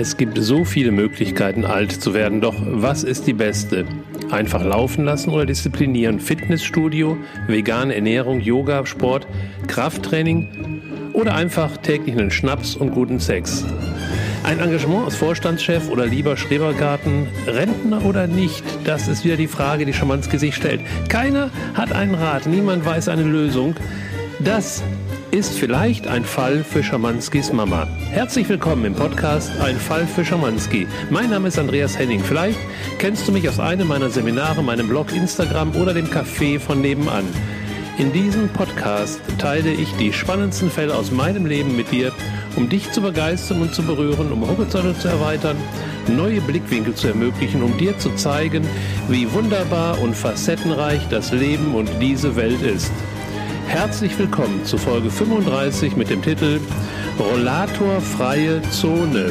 Es gibt so viele Möglichkeiten, alt zu werden, doch was ist die beste? Einfach laufen lassen oder disziplinieren? Fitnessstudio, vegane Ernährung, Yoga, Sport, Krafttraining oder einfach täglich einen Schnaps und guten Sex? Ein Engagement als Vorstandschef oder lieber Schrebergarten, Rentner oder nicht? Das ist wieder die Frage, die Schamanski sich stellt. Keiner hat einen Rat, niemand weiß eine Lösung. Das ist vielleicht ein Fall für Schamanskis Mama. Herzlich willkommen im Podcast Ein Fall für Schamanski. Mein Name ist Andreas Henning. Vielleicht kennst du mich aus einem meiner Seminare, meinem Blog, Instagram oder dem Café von nebenan. In diesem Podcast teile ich die spannendsten Fälle aus meinem Leben mit dir, um dich zu begeistern und zu berühren, um Horizonte zu erweitern, neue Blickwinkel zu ermöglichen, um dir zu zeigen, wie wunderbar und facettenreich das Leben und diese Welt ist. Herzlich willkommen zu Folge 35 mit dem Titel Rollatorfreie Zone.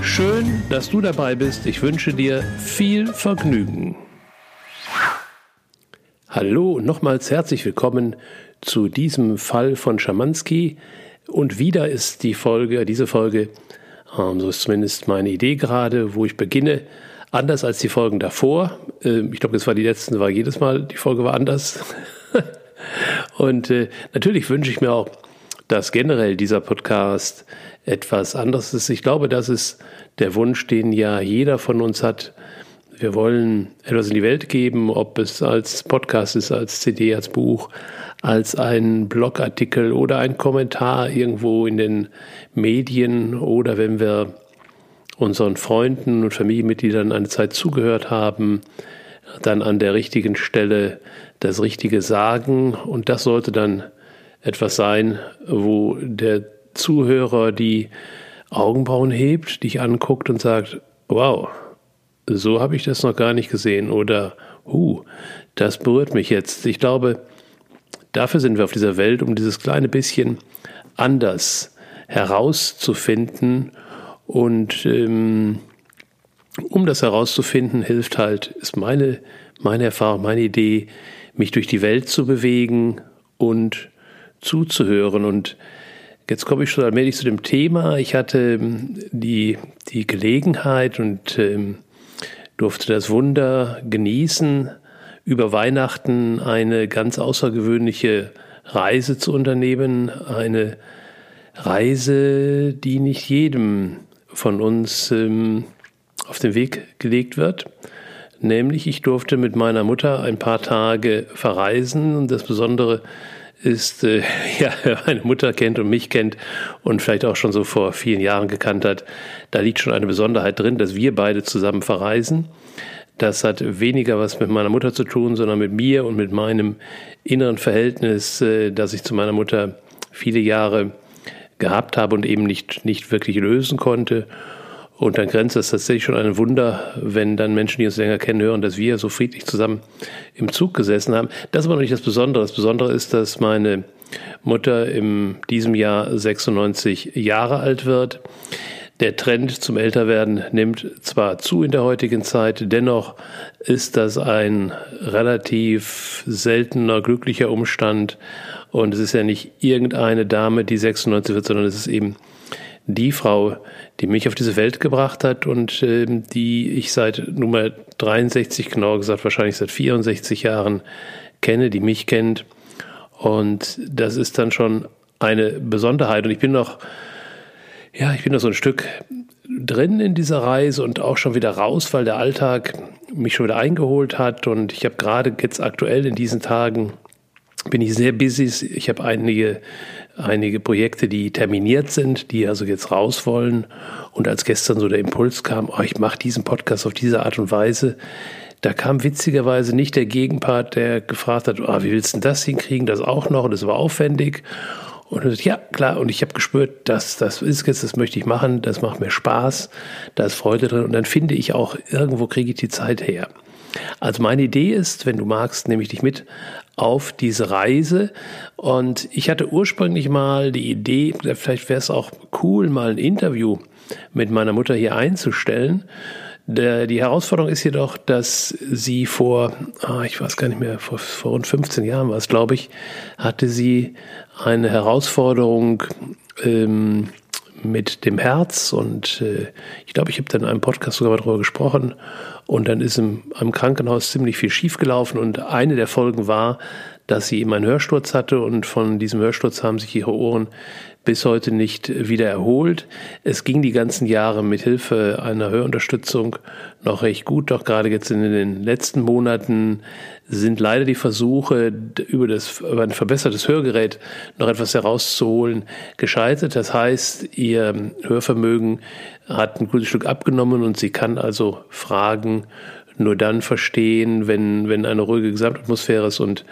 Schön, dass du dabei bist. Ich wünsche dir viel Vergnügen. Hallo und nochmals herzlich willkommen zu diesem Fall von Schamanski. Und wieder ist die Folge, diese Folge, ähm, so ist zumindest meine Idee gerade, wo ich beginne, anders als die Folgen davor. Ähm, ich glaube, das war die letzten, war jedes Mal, die Folge war anders. Und äh, natürlich wünsche ich mir auch, dass generell dieser Podcast etwas anderes ist. Ich glaube, das ist der Wunsch, den ja jeder von uns hat. Wir wollen etwas in die Welt geben, ob es als Podcast ist, als CD, als Buch, als ein Blogartikel oder ein Kommentar irgendwo in den Medien oder wenn wir unseren Freunden und Familienmitgliedern eine Zeit zugehört haben, dann an der richtigen Stelle das Richtige sagen. Und das sollte dann etwas sein, wo der Zuhörer die Augenbrauen hebt, dich anguckt und sagt, wow, so habe ich das noch gar nicht gesehen oder, uh, das berührt mich jetzt. Ich glaube, dafür sind wir auf dieser Welt, um dieses kleine bisschen anders herauszufinden und ähm, um das herauszufinden, hilft halt, ist meine, meine Erfahrung, meine Idee, mich durch die Welt zu bewegen und zuzuhören. Und jetzt komme ich schon allmählich zu dem Thema. Ich hatte ähm, die, die Gelegenheit und ähm, durfte das Wunder genießen, über Weihnachten eine ganz außergewöhnliche Reise zu unternehmen. Eine Reise, die nicht jedem von uns ähm, auf den Weg gelegt wird. Nämlich, ich durfte mit meiner Mutter ein paar Tage verreisen und das Besondere ist, äh, ja, wer meine Mutter kennt und mich kennt und vielleicht auch schon so vor vielen Jahren gekannt hat, da liegt schon eine Besonderheit drin, dass wir beide zusammen verreisen. Das hat weniger was mit meiner Mutter zu tun, sondern mit mir und mit meinem inneren Verhältnis, äh, das ich zu meiner Mutter viele Jahre gehabt habe und eben nicht, nicht wirklich lösen konnte. Und dann grenzt es tatsächlich schon ein Wunder, wenn dann Menschen, die uns länger kennen, hören, dass wir so friedlich zusammen im Zug gesessen haben. Das ist aber noch nicht das Besondere. Das Besondere ist, dass meine Mutter in diesem Jahr 96 Jahre alt wird. Der Trend zum Älterwerden nimmt zwar zu in der heutigen Zeit, dennoch ist das ein relativ seltener, glücklicher Umstand. Und es ist ja nicht irgendeine Dame, die 96 wird, sondern es ist eben die Frau, die mich auf diese Welt gebracht hat und äh, die ich seit Nummer 63, genauer gesagt wahrscheinlich seit 64 Jahren kenne, die mich kennt. Und das ist dann schon eine Besonderheit. Und ich bin noch, ja, ich bin noch so ein Stück drin in dieser Reise und auch schon wieder raus, weil der Alltag mich schon wieder eingeholt hat. Und ich habe gerade jetzt aktuell in diesen Tagen bin ich sehr busy. Ich habe einige einige Projekte, die terminiert sind, die also jetzt raus wollen. Und als gestern so der Impuls kam, oh, ich mache diesen Podcast auf diese Art und Weise, da kam witzigerweise nicht der Gegenpart, der gefragt hat, oh, wie willst du das hinkriegen, das auch noch, und das war aufwendig. Und ich, ja, klar, und ich habe gespürt, dass das ist jetzt, das möchte ich machen, das macht mir Spaß, da ist Freude drin und dann finde ich auch, irgendwo kriege ich die Zeit her. Also meine Idee ist, wenn du magst, nehme ich dich mit auf diese Reise. Und ich hatte ursprünglich mal die Idee, vielleicht wäre es auch cool, mal ein Interview mit meiner Mutter hier einzustellen. Die Herausforderung ist jedoch, dass sie vor, ah, ich weiß gar nicht mehr, vor, vor rund 15 Jahren war es, glaube ich, hatte sie eine Herausforderung ähm, mit dem Herz und äh, ich glaube, ich habe dann in einem Podcast sogar mal darüber gesprochen und dann ist im, im Krankenhaus ziemlich viel schiefgelaufen und eine der Folgen war, dass sie eben einen Hörsturz hatte und von diesem Hörsturz haben sich ihre Ohren bis heute nicht wieder erholt. Es ging die ganzen Jahre mit Hilfe einer Hörunterstützung noch recht gut, doch gerade jetzt in den letzten Monaten sind leider die Versuche, über, das, über ein verbessertes Hörgerät noch etwas herauszuholen, gescheitert. Das heißt, ihr Hörvermögen hat ein gutes Stück abgenommen und sie kann also Fragen nur dann verstehen, wenn, wenn eine ruhige Gesamtatmosphäre ist und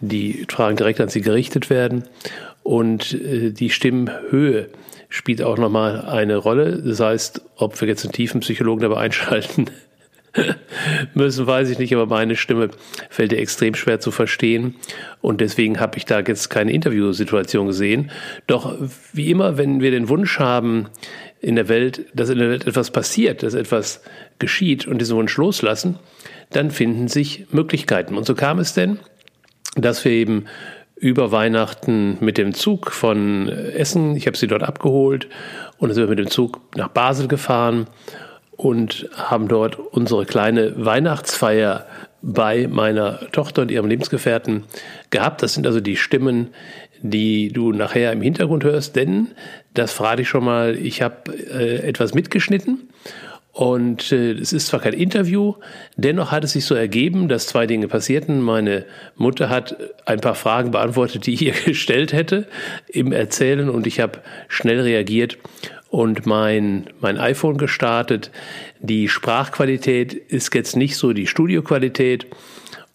die Fragen direkt an sie gerichtet werden. Und äh, die Stimmhöhe spielt auch nochmal eine Rolle. Das heißt, ob wir jetzt einen tiefen Psychologen dabei einschalten müssen, weiß ich nicht, aber meine Stimme fällt dir extrem schwer zu verstehen. Und deswegen habe ich da jetzt keine Interviewsituation gesehen. Doch wie immer, wenn wir den Wunsch haben, in der Welt, dass in der Welt etwas passiert, dass etwas geschieht und diesen Wunsch loslassen, dann finden sich Möglichkeiten. Und so kam es denn, dass wir eben über Weihnachten mit dem Zug von Essen, ich habe sie dort abgeholt und dann sind wir mit dem Zug nach Basel gefahren und haben dort unsere kleine Weihnachtsfeier bei meiner Tochter und ihrem Lebensgefährten gehabt. Das sind also die Stimmen, die du nachher im Hintergrund hörst, denn das frage ich schon mal, ich habe äh, etwas mitgeschnitten und äh, es ist zwar kein Interview, dennoch hat es sich so ergeben, dass zwei Dinge passierten. Meine Mutter hat ein paar Fragen beantwortet, die ich ihr gestellt hätte im Erzählen und ich habe schnell reagiert und mein, mein iPhone gestartet. Die Sprachqualität ist jetzt nicht so die Studioqualität.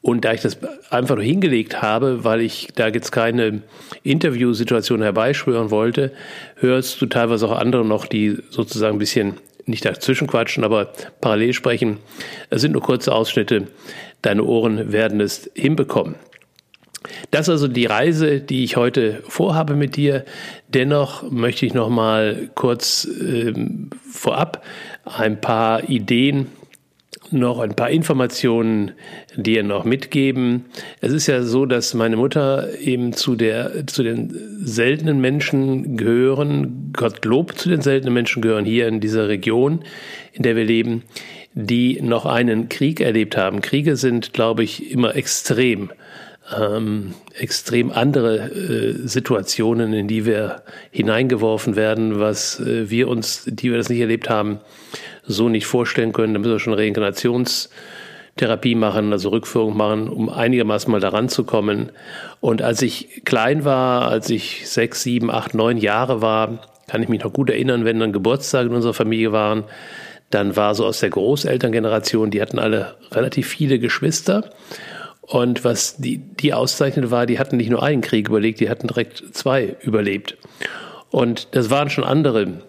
Und da ich das einfach nur hingelegt habe, weil ich da jetzt keine Interviewsituation herbeischwören wollte, hörst du teilweise auch andere noch, die sozusagen ein bisschen nicht dazwischen quatschen, aber parallel sprechen. Es sind nur kurze Ausschnitte. Deine Ohren werden es hinbekommen. Das ist also die Reise, die ich heute vorhabe mit dir. Dennoch möchte ich noch mal kurz äh, vorab ein paar Ideen noch ein paar Informationen dir noch mitgeben. Es ist ja so, dass meine Mutter eben zu der, zu den seltenen Menschen gehören, Gottlob zu den seltenen Menschen gehören hier in dieser Region, in der wir leben, die noch einen Krieg erlebt haben. Kriege sind, glaube ich, immer extrem. Ähm, extrem andere äh, Situationen, in die wir hineingeworfen werden, was äh, wir uns, die wir das nicht erlebt haben, so nicht vorstellen können. Da müssen wir schon Reinkarnationstherapie machen, also Rückführung machen, um einigermaßen mal daran zu kommen. Und als ich klein war, als ich sechs, sieben, acht, neun Jahre war, kann ich mich noch gut erinnern, wenn dann Geburtstage in unserer Familie waren, dann war so aus der Großelterngeneration, die hatten alle relativ viele Geschwister. Und was die, die auszeichnete war, die hatten nicht nur einen Krieg überlegt, die hatten direkt zwei überlebt. Und das waren schon andere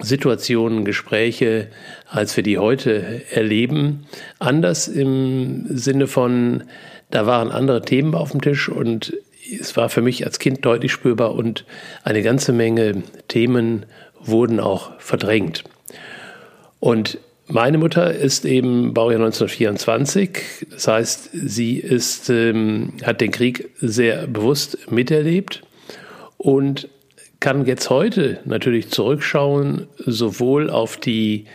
Situationen, Gespräche, als wir die heute erleben. Anders im Sinne von, da waren andere Themen auf dem Tisch und es war für mich als Kind deutlich spürbar und eine ganze Menge Themen wurden auch verdrängt. Und meine Mutter ist eben Baujahr 1924, das heißt, sie ist, ähm, hat den Krieg sehr bewusst miterlebt und kann jetzt heute natürlich zurückschauen, sowohl auf die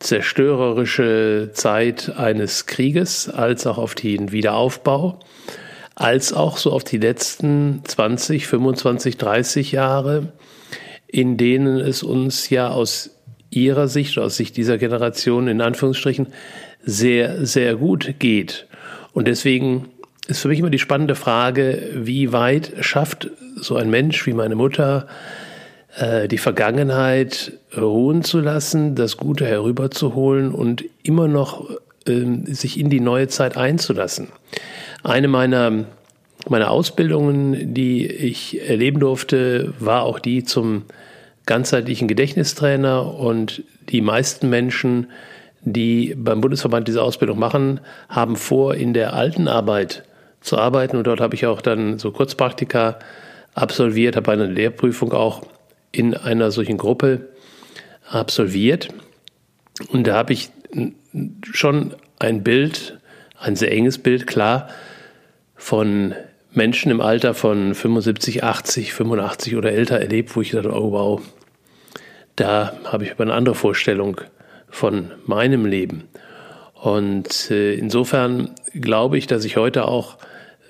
zerstörerische Zeit eines Krieges als auch auf den Wiederaufbau, als auch so auf die letzten 20, 25, 30 Jahre, in denen es uns ja aus ihrer Sicht, aus Sicht dieser Generation in Anführungsstrichen, sehr, sehr gut geht. Und deswegen ist für mich immer die spannende Frage, wie weit schafft so ein Mensch wie meine Mutter äh, die Vergangenheit ruhen zu lassen, das Gute herüberzuholen und immer noch äh, sich in die neue Zeit einzulassen. Eine meiner, meiner Ausbildungen, die ich erleben durfte, war auch die zum ganzheitlichen Gedächtnistrainer und die meisten Menschen, die beim Bundesverband diese Ausbildung machen, haben vor, in der alten Arbeit zu arbeiten. Und dort habe ich auch dann so Kurzpraktika absolviert, habe eine Lehrprüfung auch in einer solchen Gruppe absolviert. Und da habe ich schon ein Bild, ein sehr enges Bild, klar, von Menschen im Alter von 75, 80, 85 oder älter erlebt, wo ich dachte, oh wow, da habe ich aber eine andere Vorstellung von meinem Leben. Und äh, insofern glaube ich, dass ich heute auch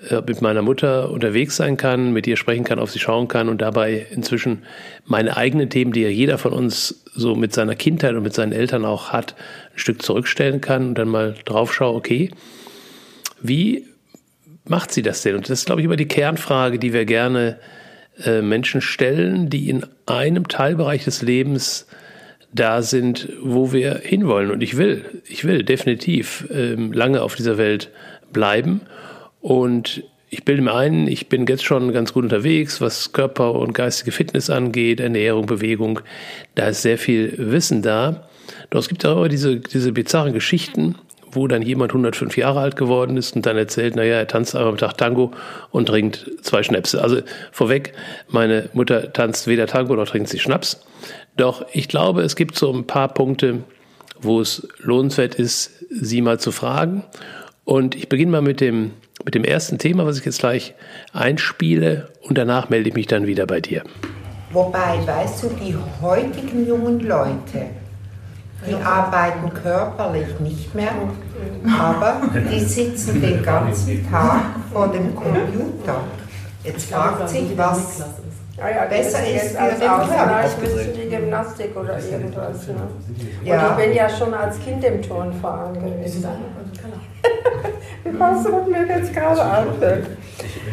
äh, mit meiner Mutter unterwegs sein kann, mit ihr sprechen kann, auf sie schauen kann und dabei inzwischen meine eigenen Themen, die ja jeder von uns so mit seiner Kindheit und mit seinen Eltern auch hat, ein Stück zurückstellen kann und dann mal drauf schaue, okay, wie macht sie das denn? Und das ist, glaube ich, immer die Kernfrage, die wir gerne äh, Menschen stellen, die in einem Teilbereich des Lebens da sind, wo wir hinwollen. Und ich will, ich will definitiv ähm, lange auf dieser Welt bleiben. Und ich bilde mir ein, ich bin jetzt schon ganz gut unterwegs, was Körper und geistige Fitness angeht, Ernährung, Bewegung. Da ist sehr viel Wissen da. Doch es gibt auch immer diese, diese bizarren Geschichten, wo dann jemand 105 Jahre alt geworden ist und dann erzählt, naja, er tanzt einmal am Tag Tango und trinkt zwei Schnäpse. Also vorweg, meine Mutter tanzt weder Tango noch trinkt sie Schnaps. Doch ich glaube, es gibt so ein paar Punkte, wo es lohnenswert ist, sie mal zu fragen. Und ich beginne mal mit dem, mit dem ersten Thema, was ich jetzt gleich einspiele und danach melde ich mich dann wieder bei dir. Wobei, weißt du, die heutigen jungen Leute, die arbeiten körperlich nicht mehr, aber die sitzen den ganzen Tag vor dem Computer. Jetzt fragt sich, was ja, ja, besser ist für den Körper. müsste die Gymnastik oder irgendwas. Ne? Ja. Und ich bin ja schon als Kind im Turnverein gewesen. Wie kommst du mit mir jetzt gerade an?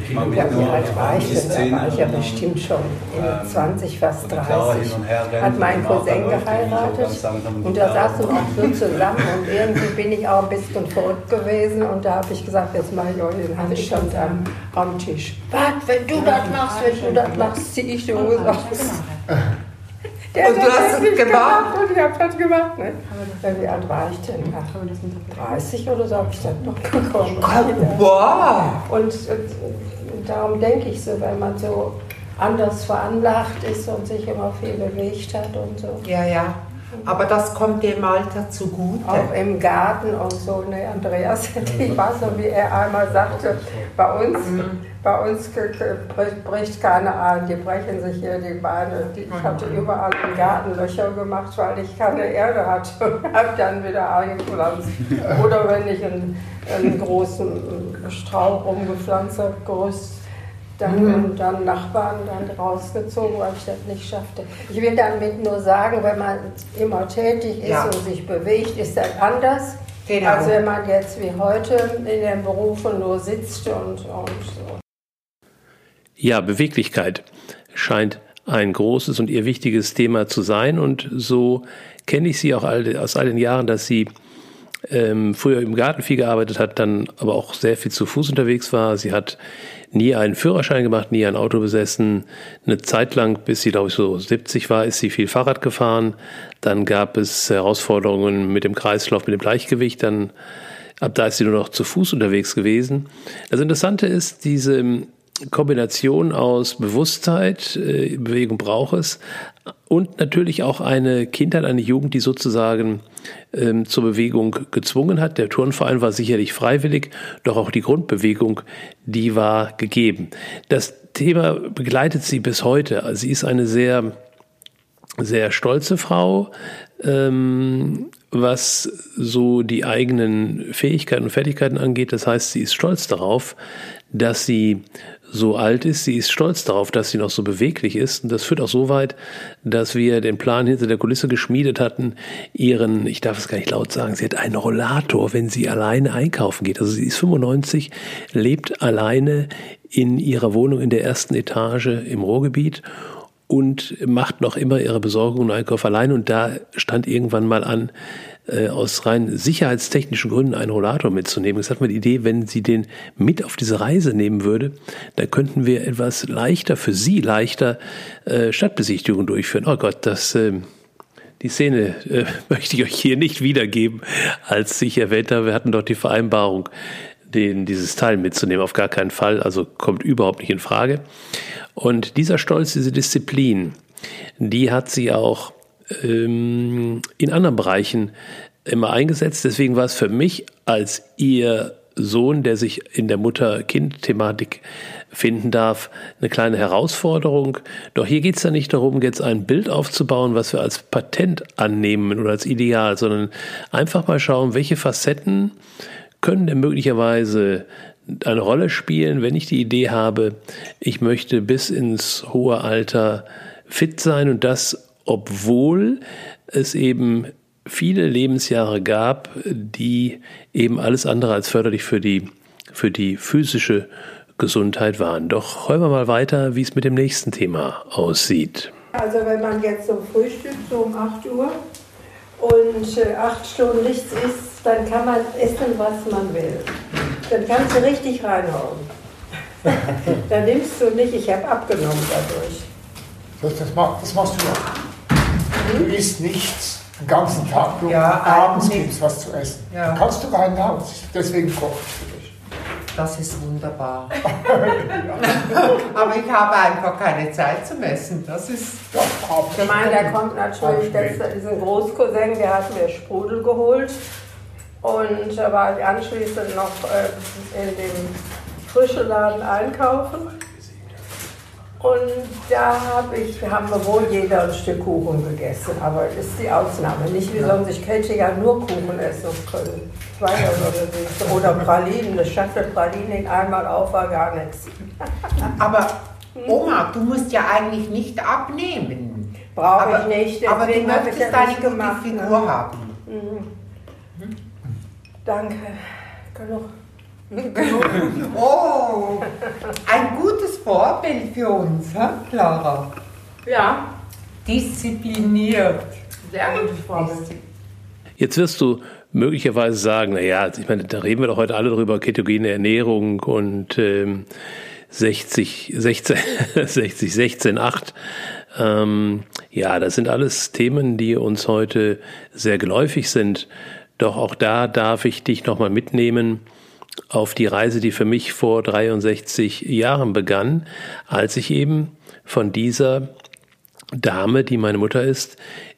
Ja, wie alt war ich denn? Da war ich ja bestimmt schon in 20, ähm, fast 30. Hat mein Cousin geheiratet und da saßen wir auch so zusammen und irgendwie bin ich auch ein bisschen verrückt gewesen und da habe ich gesagt, jetzt mache ich euch den Handstand am, am Tisch. Was, wenn du das machst, wenn du das machst, ziehe ich die Hose aus. Der und du hast es gemacht? gemacht? Und ich habe das gemacht. Ne? Wie alt war ich denn? 30 oder so habe ich das noch bekommen. Wow! Und, und, und darum denke ich so, wenn man so anders veranlagt ist und sich immer viel bewegt hat und so. Ja, ja. Aber das kommt dem Alter zugute. Auch im Garten und so. Ne, Andreas, ich weiß noch, wie er einmal sagte, bei uns, mhm. bei uns bricht keiner ein, die brechen sich hier die Beine. Ich hatte mhm. überall im Garten Löcher gemacht, weil ich keine Erde hatte und habe dann wieder eingepflanzt. Oder wenn ich einen, einen großen Strauch umgepflanzt habe, Gerüst dann, mhm. dann Nachbarn dann rausgezogen, weil ich das nicht schaffte. Ich will damit nur sagen, wenn man immer tätig ist ja. und sich bewegt, ist das anders, genau. als wenn man jetzt wie heute in den Berufen nur sitzt und, und so. Ja, Beweglichkeit scheint ein großes und ihr wichtiges Thema zu sein und so kenne ich sie auch aus all den Jahren, dass sie ähm, früher im Garten viel gearbeitet hat, dann aber auch sehr viel zu Fuß unterwegs war. Sie hat nie einen Führerschein gemacht, nie ein Auto besessen. Eine Zeit lang, bis sie, glaube ich, so 70 war, ist sie viel Fahrrad gefahren. Dann gab es Herausforderungen mit dem Kreislauf, mit dem Gleichgewicht. Dann ab da ist sie nur noch zu Fuß unterwegs gewesen. Das Interessante ist, diese Kombination aus Bewusstheit, äh, Bewegung braucht es, und natürlich auch eine Kindheit, eine Jugend, die sozusagen ähm, zur Bewegung gezwungen hat. Der Turnverein war sicherlich freiwillig, doch auch die Grundbewegung, die war gegeben. Das Thema begleitet sie bis heute. Also sie ist eine sehr, sehr stolze Frau, ähm, was so die eigenen Fähigkeiten und Fertigkeiten angeht. Das heißt, sie ist stolz darauf, dass sie so alt ist. Sie ist stolz darauf, dass sie noch so beweglich ist. Und das führt auch so weit, dass wir den Plan hinter der Kulisse geschmiedet hatten, ihren, ich darf es gar nicht laut sagen, sie hat einen Rollator, wenn sie alleine einkaufen geht. Also sie ist 95, lebt alleine in ihrer Wohnung in der ersten Etage im Ruhrgebiet und macht noch immer ihre Besorgung und Einkauf allein. Und da stand irgendwann mal an, äh, aus rein sicherheitstechnischen Gründen einen Rollator mitzunehmen. Jetzt hat man die Idee, wenn sie den mit auf diese Reise nehmen würde, dann könnten wir etwas leichter, für sie leichter, äh, Stadtbesichtigungen durchführen. Oh Gott, das... Äh, die Szene äh, möchte ich euch hier nicht wiedergeben, als ich erwähnt habe, wir hatten doch die Vereinbarung, den, dieses Teil mitzunehmen. Auf gar keinen Fall, also kommt überhaupt nicht in Frage. Und dieser Stolz, diese Disziplin, die hat sie auch ähm, in anderen Bereichen immer eingesetzt. Deswegen war es für mich als ihr Sohn, der sich in der Mutter-Kind-Thematik finden darf, eine kleine Herausforderung. Doch hier geht es ja nicht darum, jetzt ein Bild aufzubauen, was wir als Patent annehmen oder als Ideal, sondern einfach mal schauen, welche Facetten können denn möglicherweise eine Rolle spielen, wenn ich die Idee habe, ich möchte bis ins hohe Alter fit sein und das, obwohl es eben viele Lebensjahre gab, die eben alles andere als förderlich für die, für die physische Gesundheit waren. Doch hören wir mal weiter, wie es mit dem nächsten Thema aussieht. Also wenn man jetzt so frühstückt, so um 8 Uhr und äh, acht Stunden nichts isst, dann kann man essen, was man will. Dann kannst du richtig reinhauen. dann nimmst du nicht, ich habe abgenommen dadurch. Das, das, das machst du ja. Du isst nichts den ganzen Tag, du Ja, abends gibt es was zu essen. Ja. Kannst du rein Haus, deswegen koche ich für dich. Das ist wunderbar. Aber ich habe einfach keine Zeit zum Essen. Das ist. Ja, abends. Ich meine, da kommt natürlich jetzt diesen Großcousin, der hat mir Sprudel geholt. Und da war ich anschließend noch äh, in dem frischen Laden einkaufen. Und da hab ich, haben wir wohl jeder ein Stück Kuchen gegessen, aber das ist die Ausnahme. Nicht wie sonst, ich hätte ja nur Kuchen essen können. Zwei oder, so. oder Pralinen, eine Schachtel Pralinen einmal auf war gar nichts. Aber Oma, du musst ja eigentlich nicht abnehmen. Brauche ich nicht, Aber du möchtest ja eine nicht gute gemacht, Figur ne? haben. Danke. Genug. Oh, ein gutes Vorbild für uns, hä, Clara? Ja, Diszipliniert. sehr gutes Vorbild. Jetzt wirst du möglicherweise sagen, na ja, ich meine, da reden wir doch heute alle drüber, ketogene Ernährung und ähm, 60, 16, 60, 16, 8. Ähm, ja, das sind alles Themen, die uns heute sehr geläufig sind. Doch auch da darf ich dich nochmal mitnehmen auf die Reise, die für mich vor 63 Jahren begann, als ich eben von dieser Dame, die meine Mutter ist,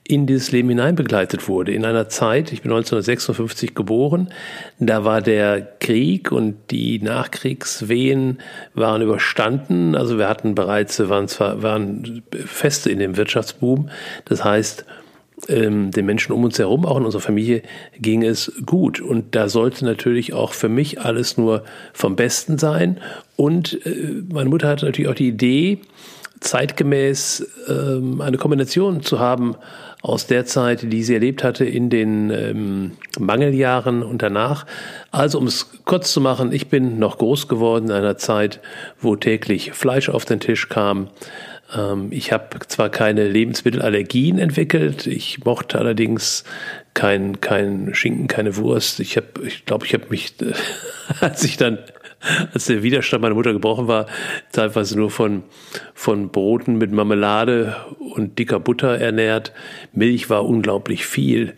in dieses Leben hinein begleitet wurde. In einer Zeit, ich bin 1956 geboren, da war der Krieg und die Nachkriegswehen waren überstanden. Also wir hatten bereits, waren zwar, waren feste in dem Wirtschaftsboom. Das heißt, ähm, den Menschen um uns herum, auch in unserer Familie, ging es gut. Und da sollte natürlich auch für mich alles nur vom Besten sein. Und äh, meine Mutter hatte natürlich auch die Idee, zeitgemäß ähm, eine Kombination zu haben aus der Zeit, die sie erlebt hatte in den ähm, Mangeljahren und danach. Also um es kurz zu machen, ich bin noch groß geworden in einer Zeit, wo täglich Fleisch auf den Tisch kam. Ähm, ich habe zwar keine Lebensmittelallergien entwickelt, ich mochte allerdings kein, kein Schinken, keine Wurst. Ich habe, ich glaube, ich habe mich, als ich dann als der Widerstand meiner Mutter gebrochen war, teilweise nur von, von Broten mit Marmelade und dicker Butter ernährt. Milch war unglaublich viel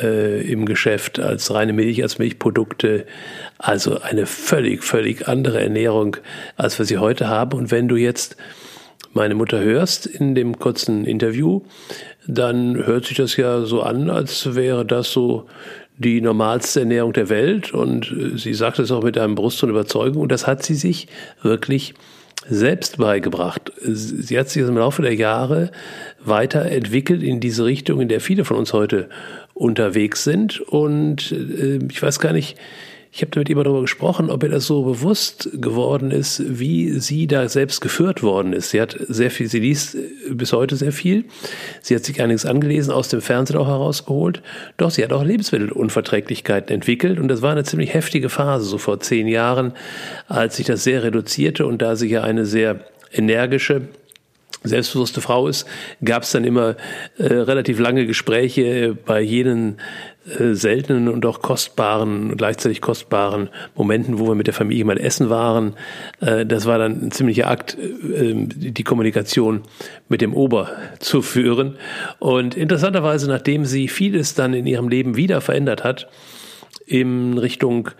äh, im Geschäft als reine Milch, als Milchprodukte. Also eine völlig, völlig andere Ernährung, als wir sie heute haben. Und wenn du jetzt meine Mutter hörst in dem kurzen Interview, dann hört sich das ja so an, als wäre das so die normalste Ernährung der Welt. Und äh, sie sagt es auch mit einem Brust und Überzeugung. Und das hat sie sich wirklich selbst beigebracht. Sie hat sich im Laufe der Jahre weiterentwickelt in diese Richtung, in der viele von uns heute unterwegs sind. Und äh, ich weiß gar nicht, ich habe mit ihr darüber gesprochen, ob ihr das so bewusst geworden ist, wie sie da selbst geführt worden ist. Sie hat sehr viel, sie liest bis heute sehr viel. Sie hat sich einiges angelesen, aus dem Fernsehen auch herausgeholt. Doch sie hat auch Lebensmittelunverträglichkeiten entwickelt. Und das war eine ziemlich heftige Phase, so vor zehn Jahren, als sich das sehr reduzierte und da sie ja eine sehr energische, selbstbewusste Frau ist, gab es dann immer äh, relativ lange Gespräche bei jenen äh, seltenen und auch kostbaren, gleichzeitig kostbaren Momenten, wo wir mit der Familie mal essen waren. Äh, das war dann ein ziemlicher Akt, äh, die Kommunikation mit dem Ober zu führen. Und interessanterweise, nachdem sie vieles dann in ihrem Leben wieder verändert hat, in Richtung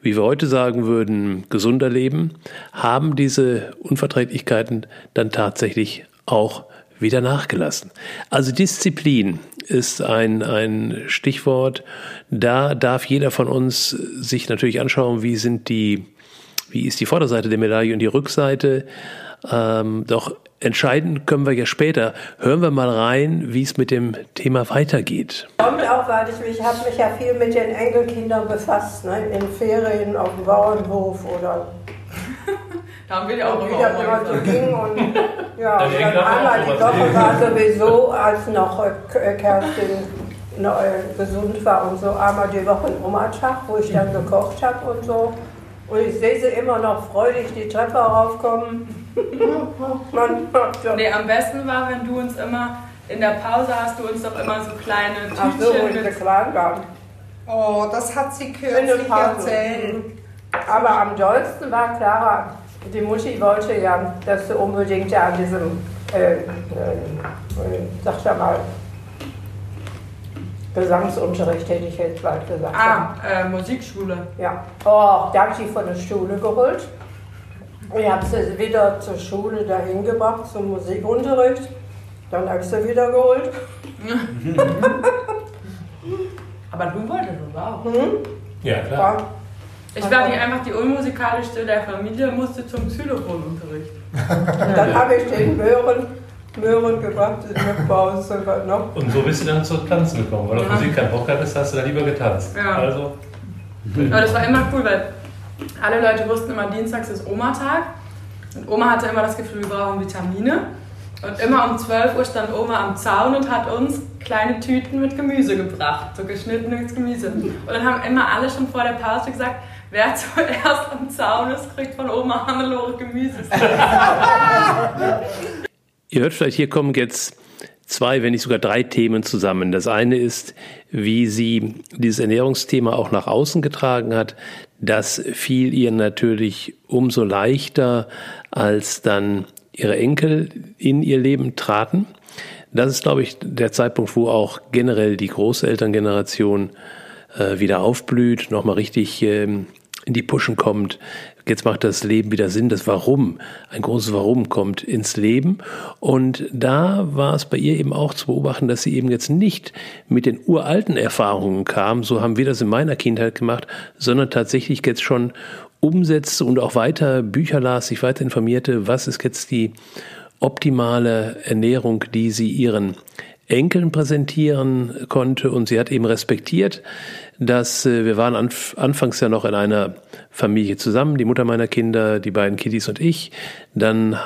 wie wir heute sagen würden, gesunder Leben, haben diese Unverträglichkeiten dann tatsächlich auch wieder nachgelassen. Also Disziplin ist ein, ein Stichwort. Da darf jeder von uns sich natürlich anschauen, wie sind die wie ist die Vorderseite der Medaille und die Rückseite. Ähm, doch entscheiden können wir ja später. Hören wir mal rein, wie es mit dem Thema weitergeht. Kommt auch, weil ich mich habe mich ja viel mit den Enkelkindern befasst, ne? in Ferien, auf dem Bauernhof oder da haben wir ja auch wie das immer so ging. Und, ja, und dann einmal die Woche war sowieso, als noch äh, Kerstin noch, äh, gesund war und so, einmal die Woche ein Oma-Tag, wo ich dann gekocht habe und so. Und ich sehe sie immer noch freudig die Treppe raufkommen. Nee, am besten war, wenn du uns immer in der Pause hast du uns doch immer so kleine Tütchen Ach so, mit gab. Oh, das hat sie kürzlich erzählt. Aber am dollsten war Clara, die Mutti wollte ja, dass sie unbedingt ja an diesem, äh, äh, sag ja mal, Gesangsunterricht hätte ich jetzt bald gesagt. Ah, äh, Musikschule. Ja. Oh, da habe ich die von der Schule geholt. Ich habe sie wieder zur Schule dahin gebracht, zum Musikunterricht. Dann habe ich sie wieder geholt. Aber du wolltest es auch. Hm? Ja, klar. Ja. Ich war die, einfach die unmusikalischste der Familie, musste zum Xylophonunterricht. dann habe ich den Möhren, Möhren gebracht in der Pause noch. Und so bist du dann zur Tanzen gekommen, weil ja. Musik kein Bock hattest, hast du da lieber getanzt. Ja. Also. Aber das war immer cool, weil alle Leute wussten immer, dienstags ist Oma-Tag. Und Oma hatte immer das Gefühl, wir brauchen Vitamine. Und immer um 12 Uhr stand Oma am Zaun und hat uns kleine Tüten mit Gemüse gebracht, so geschnittenes Gemüse. Und dann haben immer alle schon vor der Pause gesagt, wer zuerst am Zaun ist, kriegt von Oma Hannelore Gemüse. Ihr hört vielleicht, hier kommen jetzt zwei, wenn nicht sogar drei Themen zusammen. Das eine ist, wie sie dieses Ernährungsthema auch nach außen getragen hat. Das fiel ihr natürlich umso leichter, als dann ihre Enkel in ihr Leben traten. Das ist, glaube ich, der Zeitpunkt, wo auch generell die Großelterngeneration äh, wieder aufblüht, nochmal richtig ähm, in die Puschen kommt. Jetzt macht das Leben wieder Sinn. Das Warum, ein großes Warum kommt ins Leben. Und da war es bei ihr eben auch zu beobachten, dass sie eben jetzt nicht mit den uralten Erfahrungen kam, so haben wir das in meiner Kindheit gemacht, sondern tatsächlich jetzt schon umsetzte und auch weiter Bücher las, sich weiter informierte, was ist jetzt die optimale Ernährung, die sie ihren Enkeln präsentieren konnte. Und sie hat eben respektiert, dass äh, wir waren anf anfangs ja noch in einer Familie zusammen, die Mutter meiner Kinder, die beiden Kiddies und ich. Dann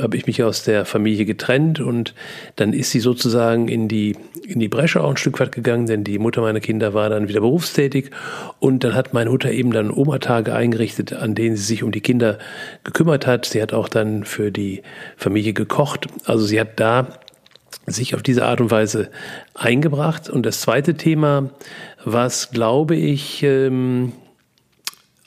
habe ich mich aus der Familie getrennt und dann ist sie sozusagen in die, in die Bresche auch ein Stück weit gegangen, denn die Mutter meiner Kinder war dann wieder berufstätig und dann hat meine Mutter eben dann Oma-Tage eingerichtet, an denen sie sich um die Kinder gekümmert hat. Sie hat auch dann für die Familie gekocht. Also sie hat da sich auf diese Art und Weise eingebracht. Und das zweite Thema, was glaube ich ähm,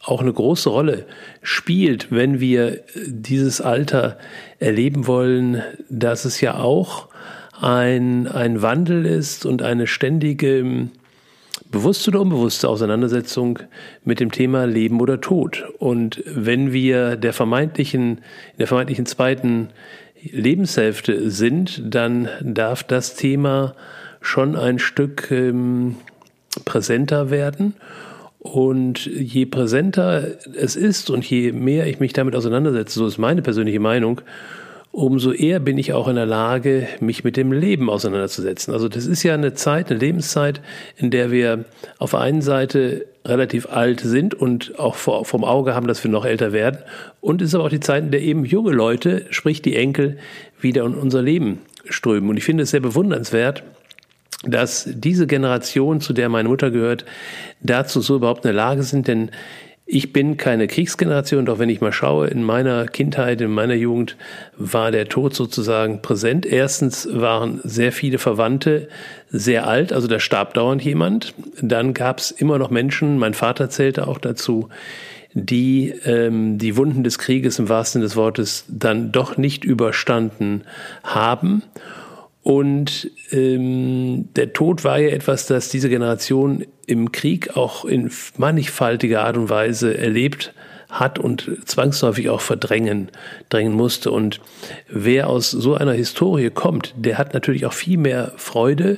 auch eine große Rolle spielt, wenn wir dieses Alter erleben wollen, dass es ja auch ein, ein Wandel ist und eine ständige ähm, bewusste oder unbewusste Auseinandersetzung mit dem Thema Leben oder Tod. Und wenn wir der vermeintlichen, in der vermeintlichen zweiten Lebenshälfte sind, dann darf das Thema schon ein Stück ähm, präsenter werden. Und je präsenter es ist und je mehr ich mich damit auseinandersetze, so ist meine persönliche Meinung, umso eher bin ich auch in der Lage, mich mit dem Leben auseinanderzusetzen. Also das ist ja eine Zeit, eine Lebenszeit, in der wir auf der einen Seite relativ alt sind und auch vom Auge haben, dass wir noch älter werden. Und es ist aber auch die Zeit, in der eben junge Leute, sprich die Enkel, wieder in unser Leben strömen. Und ich finde es sehr bewundernswert, dass diese Generation, zu der meine Mutter gehört, dazu so überhaupt in der Lage sind, denn ich bin keine Kriegsgeneration, doch wenn ich mal schaue, in meiner Kindheit, in meiner Jugend war der Tod sozusagen präsent. Erstens waren sehr viele Verwandte sehr alt, also da starb dauernd jemand. Dann gab es immer noch Menschen, mein Vater zählte auch dazu, die ähm, die Wunden des Krieges im wahrsten Sinne des Wortes dann doch nicht überstanden haben. Und ähm, der Tod war ja etwas, das diese Generation im Krieg auch in mannigfaltiger Art und Weise erlebt hat und zwangsläufig auch verdrängen, drängen musste. Und wer aus so einer Historie kommt, der hat natürlich auch viel mehr Freude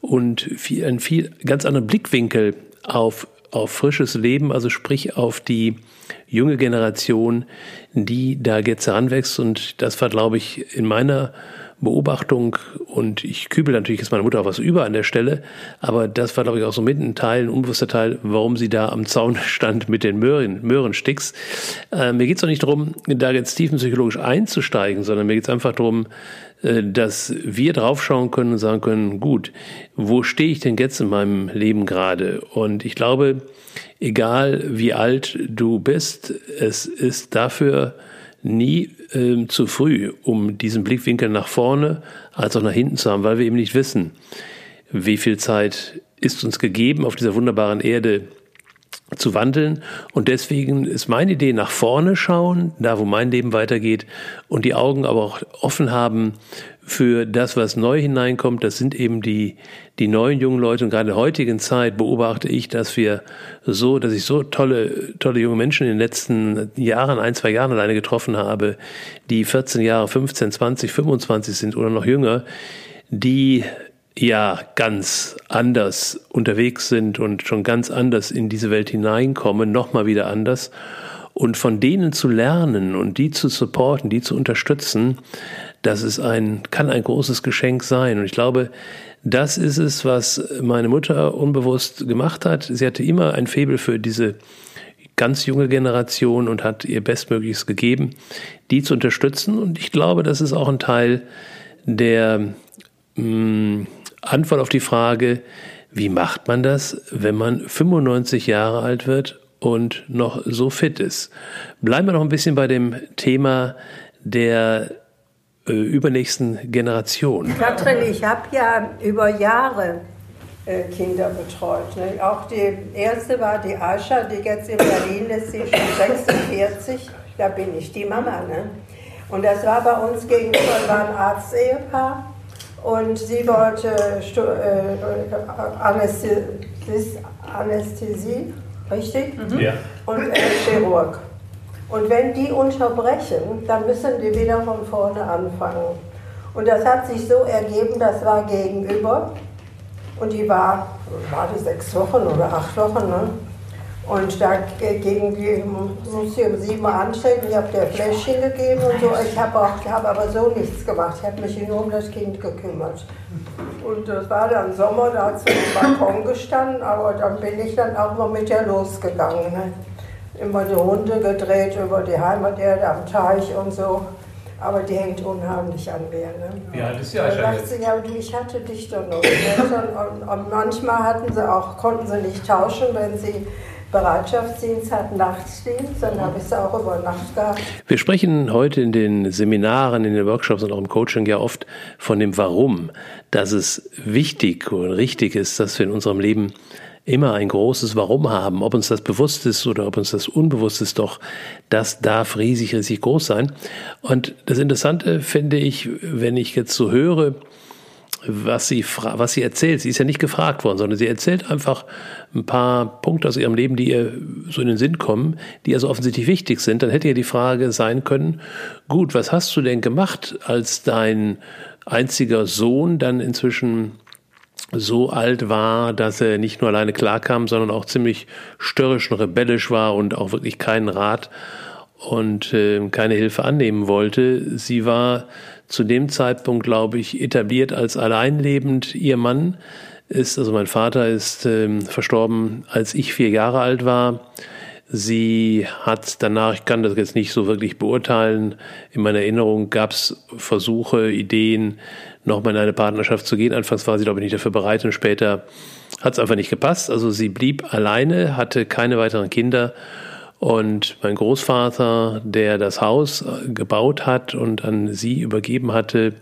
und viel, einen viel ganz anderen Blickwinkel auf auf frisches Leben, also sprich auf die junge Generation, die da jetzt heranwächst. Und das war, glaube ich, in meiner Beobachtung und ich kübel natürlich jetzt meiner Mutter auch was über an der Stelle, aber das war, glaube ich, auch so mit ein Teil, ein unbewusster Teil, warum sie da am Zaun stand mit den Möhren, Möhrensticks. Äh, mir geht es auch nicht darum, da jetzt tiefenpsychologisch einzusteigen, sondern mir geht es einfach darum, äh, dass wir draufschauen können und sagen können, gut, wo stehe ich denn jetzt in meinem Leben gerade? Und ich glaube, egal wie alt du bist, es ist dafür nie äh, zu früh, um diesen Blickwinkel nach vorne als auch nach hinten zu haben, weil wir eben nicht wissen, wie viel Zeit ist uns gegeben, auf dieser wunderbaren Erde zu wandeln. Und deswegen ist meine Idee nach vorne schauen, da wo mein Leben weitergeht, und die Augen aber auch offen haben für das, was neu hineinkommt. Das sind eben die, die neuen jungen Leute. Und gerade in der heutigen Zeit beobachte ich, dass wir so, dass ich so tolle, tolle junge Menschen in den letzten Jahren, ein, zwei Jahren alleine getroffen habe, die 14 Jahre, 15, 20, 25 sind oder noch jünger, die ja ganz anders unterwegs sind und schon ganz anders in diese Welt hineinkommen, nochmal wieder anders. Und von denen zu lernen und die zu supporten, die zu unterstützen, das ist ein, kann ein großes Geschenk sein. Und ich glaube, das ist es, was meine Mutter unbewusst gemacht hat. Sie hatte immer ein Faible für diese ganz junge Generation und hat ihr Bestmögliches gegeben, die zu unterstützen. Und ich glaube, das ist auch ein Teil der mh, mm, Antwort auf die Frage, wie macht man das, wenn man 95 Jahre alt wird und noch so fit ist? Bleiben wir noch ein bisschen bei dem Thema der äh, übernächsten Generation. Katrin, ich habe ja über Jahre äh, Kinder betreut. Ne? Auch die erste war die Ascha, die jetzt in Berlin ist, sie schon 46. Da bin ich die Mama. Ne? Und das war bei uns gegenüber, war ein Arztehepaar und sie wollte äh, Anästhesie, richtig? Mhm. Ja. Und äh, Chirurg. Und wenn die unterbrechen, dann müssen die wieder von vorne anfangen. Und das hat sich so ergeben, das war gegenüber. Und die war, war die sechs Wochen oder acht Wochen, ne? Und da ging die, musste ich um sieben Uhr antreten, ich habe der Fläschchen gegeben und so. Ich habe hab aber so nichts gemacht, ich habe mich nur um das Kind gekümmert. Und das war dann Sommer, da hat sie im Balkon gestanden, aber dann bin ich dann auch mal mit der losgegangen. Ne? Immer die Runde gedreht über die Heimaterde am Teich und so. Aber die hängt unheimlich an mir. Ne? Ja, das ist ja schon. Sie, ja, ich hatte dich doch noch. und, und manchmal hatten sie auch, konnten sie nicht tauschen, wenn sie Bereitschaftsdienst hat, Nachtdienst, dann habe ich es auch über Nacht gehabt. Wir sprechen heute in den Seminaren, in den Workshops und auch im Coaching ja oft von dem Warum, dass es wichtig und richtig ist, dass wir in unserem Leben immer ein großes Warum haben. Ob uns das bewusst ist oder ob uns das unbewusst ist, doch das darf riesig, riesig groß sein. Und das Interessante finde ich, wenn ich jetzt so höre, was sie, was sie erzählt. Sie ist ja nicht gefragt worden, sondern sie erzählt einfach ein paar Punkte aus ihrem Leben, die ihr so in den Sinn kommen, die also offensichtlich wichtig sind. Dann hätte ja die Frage sein können, gut, was hast du denn gemacht, als dein einziger Sohn dann inzwischen so alt war, dass er nicht nur alleine klarkam, sondern auch ziemlich störrisch und rebellisch war und auch wirklich keinen Rat und äh, keine Hilfe annehmen wollte. Sie war zu dem Zeitpunkt, glaube ich, etabliert als alleinlebend. Ihr Mann ist, also mein Vater ist äh, verstorben, als ich vier Jahre alt war. Sie hat danach, ich kann das jetzt nicht so wirklich beurteilen, in meiner Erinnerung gab es Versuche, Ideen, nochmal in eine Partnerschaft zu gehen. Anfangs war sie, glaube ich, nicht dafür bereit und später hat es einfach nicht gepasst. Also sie blieb alleine, hatte keine weiteren Kinder und mein Großvater, der das Haus äh, gebaut hat und an sie übergeben hatte,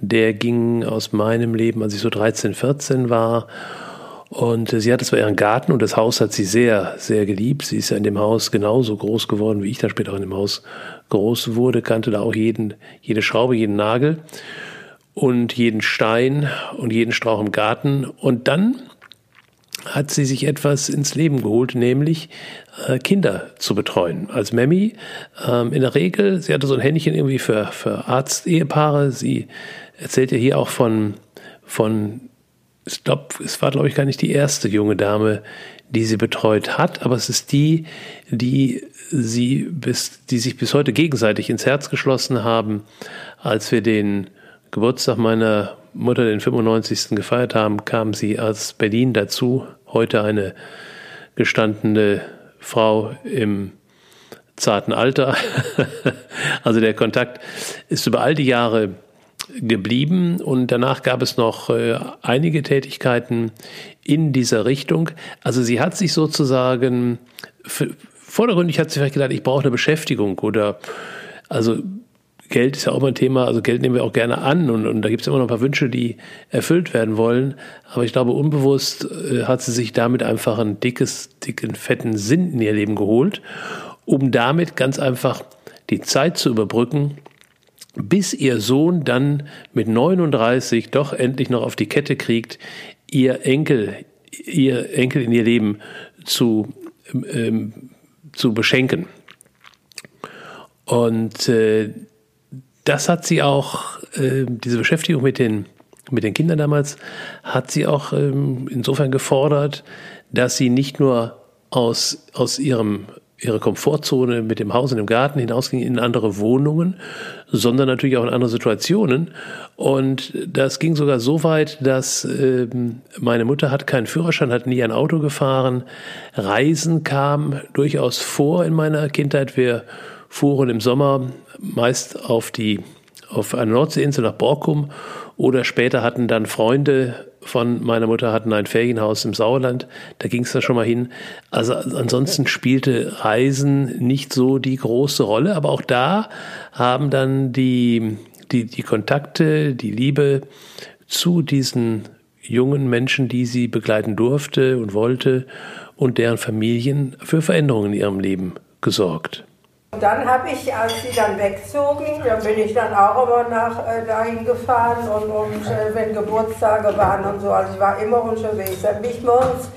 der ging aus meinem Leben, als ich so 13, 14 war. Und sie hatte zwar ihren Garten und das Haus hat sie sehr, sehr geliebt. Sie ist ja in dem Haus genauso groß geworden, wie ich dann später auch in dem Haus groß wurde, kannte da auch jeden, jede Schraube, jeden Nagel und jeden Stein und jeden Strauch im Garten. Und dann hat sie sich etwas ins Leben geholt, nämlich äh, Kinder zu betreuen. Als Memmi ähm, in der Regel, sie hatte so ein Händchen irgendwie für, für Arzt-Ehepaare. Sie erzählt ja hier auch von, von ich glaube, es war, glaube ich, gar nicht die erste junge Dame, die sie betreut hat, aber es ist die, die sie bis, die sich bis heute gegenseitig ins Herz geschlossen haben, als wir den Geburtstag meiner Mutter, den 95. gefeiert haben, kam sie aus Berlin dazu. Heute eine gestandene Frau im zarten Alter. also der Kontakt ist über all die Jahre geblieben und danach gab es noch äh, einige Tätigkeiten in dieser Richtung. Also sie hat sich sozusagen, vordergründig hat sie vielleicht gedacht, ich brauche eine Beschäftigung oder also Geld ist ja auch mal ein Thema, also Geld nehmen wir auch gerne an und, und da gibt es immer noch ein paar Wünsche, die erfüllt werden wollen. Aber ich glaube, unbewusst äh, hat sie sich damit einfach ein dickes, dicken, fetten Sinn in ihr Leben geholt, um damit ganz einfach die Zeit zu überbrücken, bis ihr Sohn dann mit 39 doch endlich noch auf die Kette kriegt, ihr Enkel, ihr Enkel in ihr Leben zu, ähm, zu beschenken. Und äh, das hat sie auch, äh, diese Beschäftigung mit den, mit den Kindern damals, hat sie auch ähm, insofern gefordert, dass sie nicht nur aus, aus ihrem ihre Komfortzone mit dem Haus und dem Garten hinausging in andere Wohnungen, sondern natürlich auch in andere Situationen. Und das ging sogar so weit, dass äh, meine Mutter hat keinen Führerschein, hat nie ein Auto gefahren. Reisen kam durchaus vor in meiner Kindheit. Wir fuhren im Sommer meist auf die auf eine Nordseeinsel nach Borkum oder später hatten dann Freunde von meiner Mutter hatten ein Ferienhaus im Sauerland, da ging es da schon mal hin. Also ansonsten spielte Reisen nicht so die große Rolle, aber auch da haben dann die, die, die Kontakte, die Liebe zu diesen jungen Menschen, die sie begleiten durfte und wollte und deren Familien für Veränderungen in ihrem Leben gesorgt. Und dann habe ich, als sie dann wegzogen, dann bin ich dann auch immer nach äh, dahin gefahren und, und äh, wenn Geburtstage waren und so, also ich war immer unterwegs. Dann bin ich morgens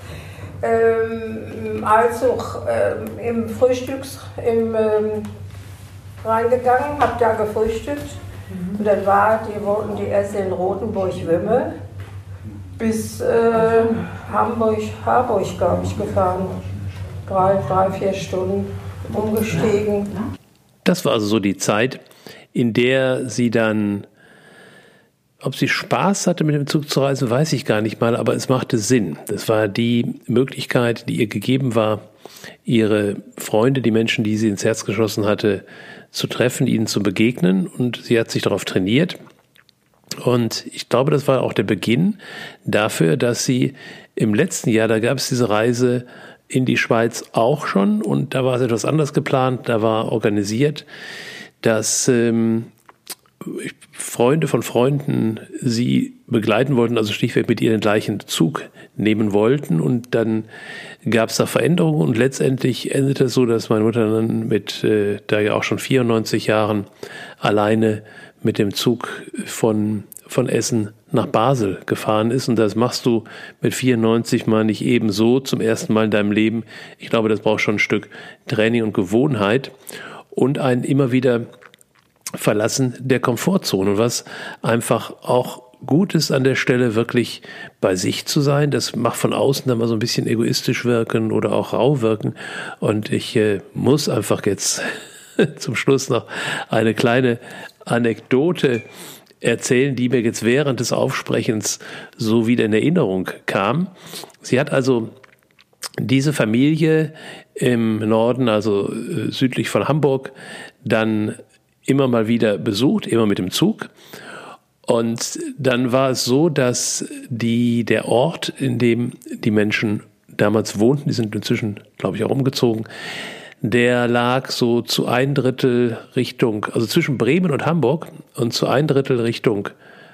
ähm, im Allzug äh, im Frühstücks im, ähm, reingegangen, habe da gefrühstückt mhm. und dann war, die wohnten die erste in Rotenburg-Wimme bis äh, Hamburg, Harburg, glaube ich, gefahren. Drei, drei, vier Stunden umgestiegen. Das war also so die Zeit, in der sie dann, ob sie Spaß hatte mit dem Zug zu reisen, weiß ich gar nicht mal, aber es machte Sinn. Das war die Möglichkeit, die ihr gegeben war, ihre Freunde, die Menschen, die sie ins Herz geschossen hatte, zu treffen, ihnen zu begegnen. Und sie hat sich darauf trainiert. Und ich glaube, das war auch der Beginn dafür, dass sie im letzten Jahr, da gab es diese Reise in die Schweiz auch schon. Und da war es etwas anders geplant, da war organisiert, dass ähm, Freunde von Freunden sie begleiten wollten, also schlichtweg mit ihr den gleichen Zug nehmen wollten. Und dann gab es da Veränderungen und letztendlich endete es so, dass meine Mutter dann mit, äh, da ja auch schon 94 Jahren alleine mit dem Zug von von Essen nach Basel gefahren ist. Und das machst du mit 94 mal nicht eben so zum ersten Mal in deinem Leben. Ich glaube, das braucht schon ein Stück Training und Gewohnheit und ein immer wieder Verlassen der Komfortzone. Und was einfach auch gut ist an der Stelle, wirklich bei sich zu sein. Das macht von außen dann mal so ein bisschen egoistisch wirken oder auch rau wirken. Und ich äh, muss einfach jetzt zum Schluss noch eine kleine Anekdote erzählen, die mir jetzt während des Aufsprechens so wieder in Erinnerung kam. Sie hat also diese Familie im Norden, also äh, südlich von Hamburg, dann immer mal wieder besucht, immer mit dem Zug. Und dann war es so, dass die, der Ort, in dem die Menschen damals wohnten, die sind inzwischen, glaube ich, auch umgezogen, der lag so zu ein Drittel Richtung, also zwischen Bremen und Hamburg und zu ein Drittel Richtung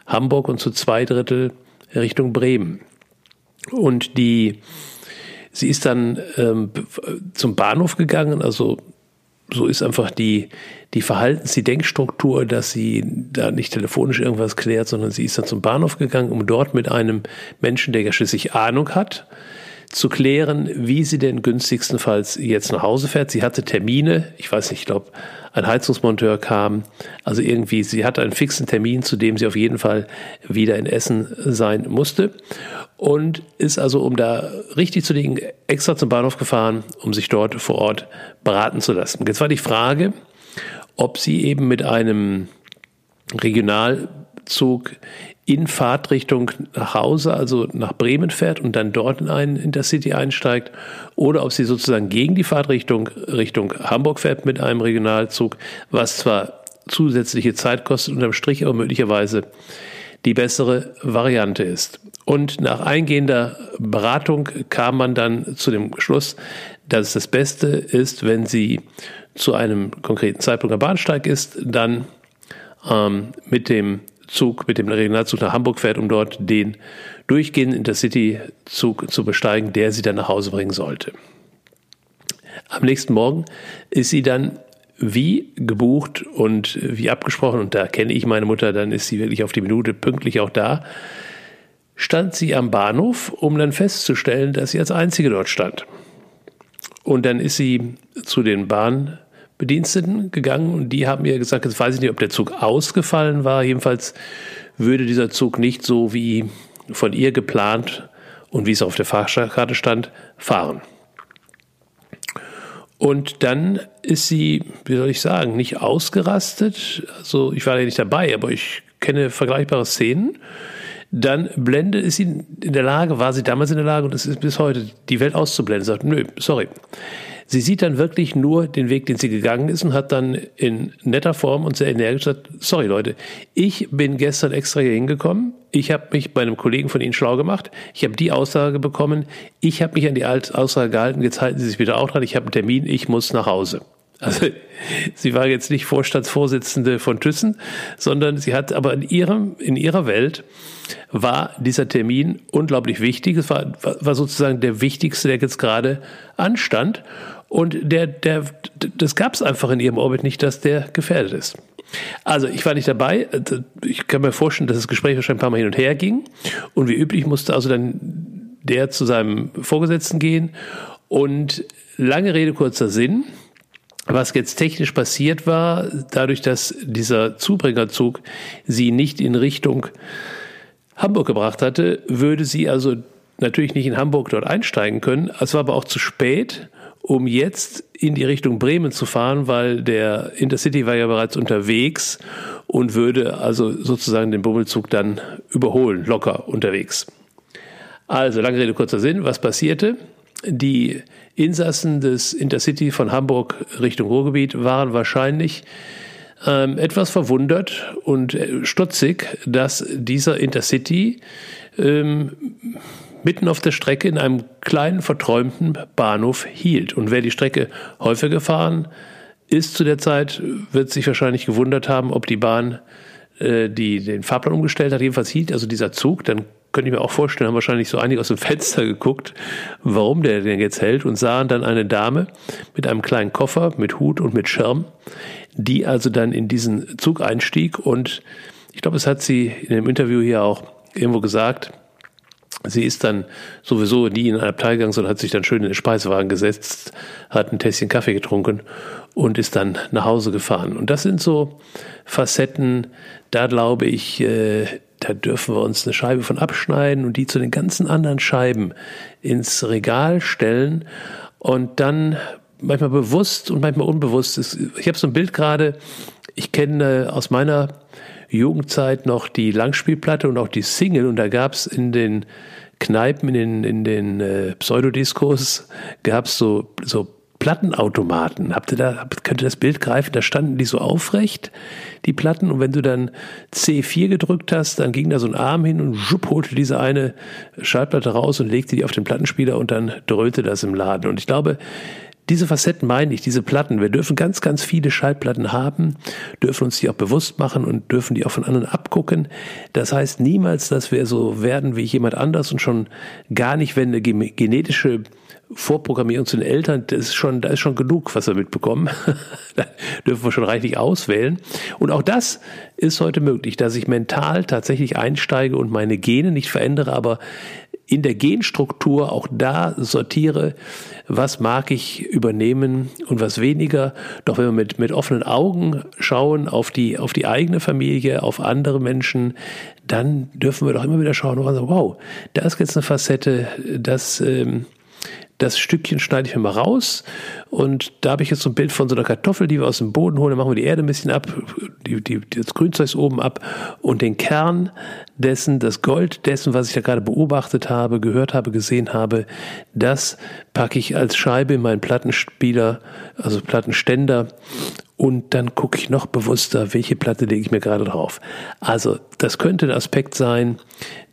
Hamburg und zu zwei Drittel Richtung Bremen. Und die, sie ist dann ähm, zum Bahnhof gegangen, also so ist einfach die, die Verhaltens-, die Denkstruktur, dass sie da nicht telefonisch irgendwas klärt, sondern sie ist dann zum Bahnhof gegangen, um dort mit einem Menschen, der ja schließlich Ahnung hat, zu klären, wie sie denn günstigstenfalls jetzt nach Hause fährt. Sie hatte Termine, ich weiß nicht, ich glaube, ein Heizungsmonteur kam. Also irgendwie, sie hatte einen fixen Termin, zu dem sie auf jeden Fall wieder in Essen sein musste. Und ist also, um da richtig zu liegen, extra zum Bahnhof gefahren, um sich dort vor Ort beraten zu lassen. Jetzt war die Frage, ob sie eben mit einem Regionalzug in Fahrtrichtung nach Hause, also nach Bremen fährt und dann dort in einen Intercity einsteigt, oder ob sie sozusagen gegen die Fahrtrichtung Richtung Hamburg fährt mit einem Regionalzug, was zwar zusätzliche Zeit kostet unterm Strich, aber möglicherweise die bessere Variante ist. Und nach eingehender Beratung kam man dann zu dem Schluss, dass es das Beste ist, wenn sie zu einem konkreten Zeitpunkt am Bahnsteig ist, dann ähm, mit dem Zug, mit dem Regionalzug nach Hamburg fährt, um dort den durchgehenden Intercity-Zug zu besteigen, der sie dann nach Hause bringen sollte. Am nächsten Morgen ist sie dann wie gebucht und wie abgesprochen, und da kenne ich meine Mutter, dann ist sie wirklich auf die Minute pünktlich auch da, stand sie am Bahnhof, um dann festzustellen, dass sie als Einzige dort stand. Und dann ist sie zu den Bahn Bediensteten gegangen und die haben mir gesagt, jetzt weiß ich nicht, ob der Zug ausgefallen war. Jedenfalls würde dieser Zug nicht so wie von ihr geplant und wie es auf der Fahrkarte stand, fahren. Und dann ist sie, wie soll ich sagen, nicht ausgerastet. Also ich war ja nicht dabei, aber ich kenne vergleichbare Szenen. Dann blende ist sie in der Lage, war sie damals in der Lage und es ist bis heute, die Welt auszublenden. Sagt, nö, sorry. Sie sieht dann wirklich nur den Weg, den sie gegangen ist und hat dann in netter Form und sehr energisch gesagt, sorry Leute, ich bin gestern extra hier hingekommen, ich habe mich bei einem Kollegen von Ihnen schlau gemacht, ich habe die Aussage bekommen, ich habe mich an die Aussage gehalten, jetzt halten Sie sich wieder auch dran, ich habe einen Termin, ich muss nach Hause. Also sie war jetzt nicht Vorstandsvorsitzende von Thyssen, sondern sie hat aber in ihrem in ihrer Welt war dieser Termin unglaublich wichtig. Es war, war sozusagen der wichtigste, der jetzt gerade anstand. Und der, der, das gab es einfach in ihrem Orbit nicht, dass der gefährdet ist. Also ich war nicht dabei. Ich kann mir vorstellen, dass das Gespräch wahrscheinlich ein paar Mal hin und her ging. Und wie üblich musste also dann der zu seinem Vorgesetzten gehen. Und lange Rede, kurzer Sinn. Was jetzt technisch passiert war, dadurch, dass dieser Zubringerzug sie nicht in Richtung Hamburg gebracht hatte, würde sie also natürlich nicht in Hamburg dort einsteigen können. Es war aber auch zu spät um jetzt in die Richtung Bremen zu fahren, weil der Intercity war ja bereits unterwegs und würde also sozusagen den Bummelzug dann überholen, locker unterwegs. Also, lange Rede, kurzer Sinn, was passierte? Die Insassen des Intercity von Hamburg Richtung Ruhrgebiet waren wahrscheinlich ähm, etwas verwundert und äh, stutzig, dass dieser Intercity ähm, mitten auf der Strecke in einem kleinen verträumten Bahnhof hielt. Und wer die Strecke häufig gefahren ist zu der Zeit, wird sich wahrscheinlich gewundert haben, ob die Bahn äh, die den Fahrplan umgestellt hat. Jedenfalls hielt also dieser Zug, dann könnte ich mir auch vorstellen, haben wahrscheinlich so einige aus dem Fenster geguckt, warum der denn jetzt hält und sahen dann eine Dame mit einem kleinen Koffer, mit Hut und mit Schirm, die also dann in diesen Zug einstieg und ich glaube, es hat sie in dem Interview hier auch irgendwo gesagt, Sie ist dann sowieso nie in ein Abteil gegangen, sondern hat sich dann schön in den Speisewagen gesetzt, hat ein Tässchen Kaffee getrunken und ist dann nach Hause gefahren. Und das sind so Facetten, da glaube ich, äh, da dürfen wir uns eine Scheibe von abschneiden und die zu den ganzen anderen Scheiben ins Regal stellen. Und dann manchmal bewusst und manchmal unbewusst. Ich habe so ein Bild gerade, ich kenne aus meiner Jugendzeit noch die Langspielplatte und auch die Single. Und da gab es in den Kneipen, in den, in den äh, Pseudodiskos, gab es so, so Plattenautomaten. Habt ihr da, könnt ihr das Bild greifen? Da standen die so aufrecht, die Platten. Und wenn du dann C4 gedrückt hast, dann ging da so ein Arm hin und schupp, holte diese eine Schallplatte raus und legte die auf den Plattenspieler und dann dröhte das im Laden. Und ich glaube, diese Facetten meine ich, diese Platten. Wir dürfen ganz, ganz viele Schallplatten haben, dürfen uns die auch bewusst machen und dürfen die auch von anderen abgucken. Das heißt niemals, dass wir so werden wie jemand anders und schon gar nicht, wenn eine genetische Vorprogrammierung zu den Eltern, das ist schon, da ist schon genug, was wir mitbekommen. da dürfen wir schon reichlich auswählen. Und auch das ist heute möglich, dass ich mental tatsächlich einsteige und meine Gene nicht verändere, aber in der Genstruktur auch da sortiere, was mag ich übernehmen und was weniger. Doch wenn wir mit, mit offenen Augen schauen auf die, auf die eigene Familie, auf andere Menschen, dann dürfen wir doch immer wieder schauen wow, da ist jetzt eine Facette, das, ähm, das Stückchen schneide ich mir mal raus. Und da habe ich jetzt so ein Bild von so einer Kartoffel, die wir aus dem Boden holen, dann machen wir die Erde ein bisschen ab, die, die, das Grünzeug oben ab und den Kern dessen, das Gold dessen, was ich da gerade beobachtet habe, gehört habe, gesehen habe, das packe ich als Scheibe in meinen Plattenspieler, also Plattenständer. Und dann gucke ich noch bewusster, welche Platte lege ich mir gerade drauf. Also das könnte ein Aspekt sein,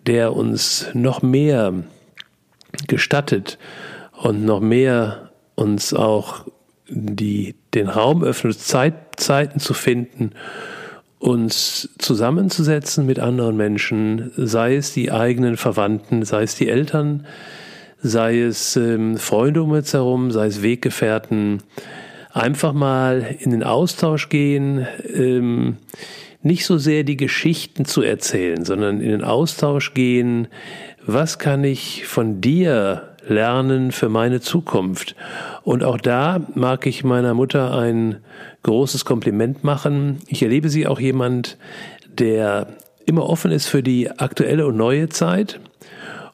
der uns noch mehr gestattet, und noch mehr uns auch die, den Raum öffnet, Zeit, Zeiten zu finden, uns zusammenzusetzen mit anderen Menschen, sei es die eigenen Verwandten, sei es die Eltern, sei es ähm, Freunde um uns herum, sei es Weggefährten, einfach mal in den Austausch gehen, ähm, nicht so sehr die Geschichten zu erzählen, sondern in den Austausch gehen, was kann ich von dir lernen für meine Zukunft. Und auch da mag ich meiner Mutter ein großes Kompliment machen. Ich erlebe sie auch jemand, der immer offen ist für die aktuelle und neue Zeit.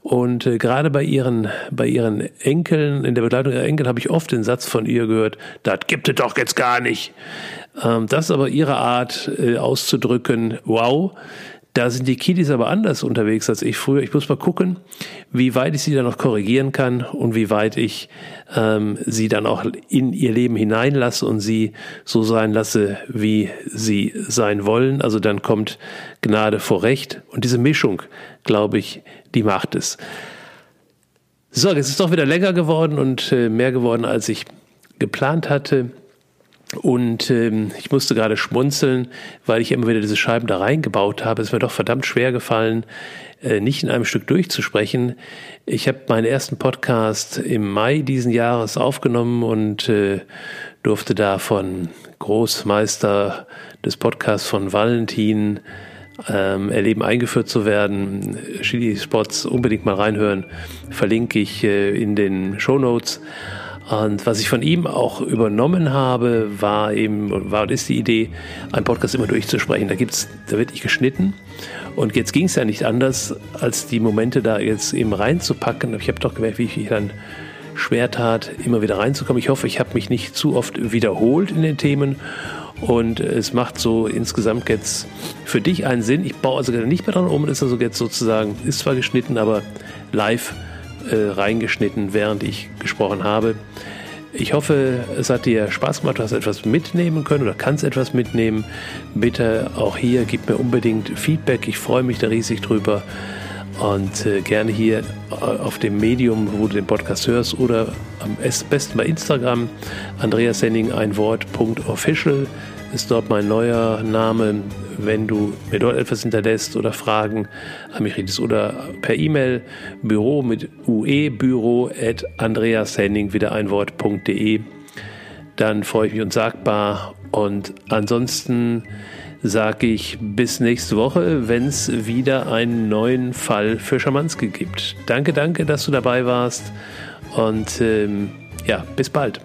Und äh, gerade bei ihren, bei ihren Enkeln, in der Begleitung ihrer Enkel, habe ich oft den Satz von ihr gehört, das gibt es doch jetzt gar nicht. Ähm, das ist aber ihre Art äh, auszudrücken, wow, da sind die Kiddies aber anders unterwegs als ich früher. Ich muss mal gucken, wie weit ich sie dann noch korrigieren kann und wie weit ich ähm, sie dann auch in ihr Leben hineinlasse und sie so sein lasse, wie sie sein wollen. Also dann kommt Gnade vor Recht. Und diese Mischung, glaube ich, die macht es. So, jetzt ist doch wieder länger geworden und äh, mehr geworden, als ich geplant hatte. Und ähm, ich musste gerade schmunzeln, weil ich immer wieder diese Scheiben da reingebaut habe. Es ist mir doch verdammt schwer gefallen, äh, nicht in einem Stück durchzusprechen. Ich habe meinen ersten Podcast im Mai diesen Jahres aufgenommen und äh, durfte da von Großmeister des Podcasts von Valentin ähm, erleben, eingeführt zu werden. Chili Spots unbedingt mal reinhören, verlinke ich äh, in den Show Notes. Und was ich von ihm auch übernommen habe, war eben, war und ist die Idee, einen Podcast immer durchzusprechen. Da gibt's, da wird nicht geschnitten. Und jetzt ging es ja nicht anders, als die Momente da jetzt eben reinzupacken. Ich habe doch gemerkt, wie ich mich dann schwer tat, immer wieder reinzukommen. Ich hoffe, ich habe mich nicht zu oft wiederholt in den Themen. Und es macht so insgesamt jetzt für dich einen Sinn. Ich baue also nicht mehr dran um, ist also jetzt sozusagen, ist zwar geschnitten, aber live äh, reingeschnitten, während ich gesprochen habe. Ich hoffe, es hat dir Spaß gemacht, du hast etwas mitnehmen können oder kannst etwas mitnehmen. Bitte auch hier, gib mir unbedingt Feedback. Ich freue mich da riesig drüber. Und äh, gerne hier äh, auf dem Medium, wo du den Podcast hörst, oder am besten bei Instagram, Andreas Sending, ein Wort, Punkt official ist dort mein neuer Name. Wenn du mir dort etwas hinterlässt oder Fragen an mich richtest oder per E-Mail Büro mit ue büro at andreashenning wieder ein Wort.de, dann freue ich mich unsagbar. Und ansonsten sage ich bis nächste Woche, wenn es wieder einen neuen Fall für Schamanski gibt. Danke, danke, dass du dabei warst und ähm, ja, bis bald.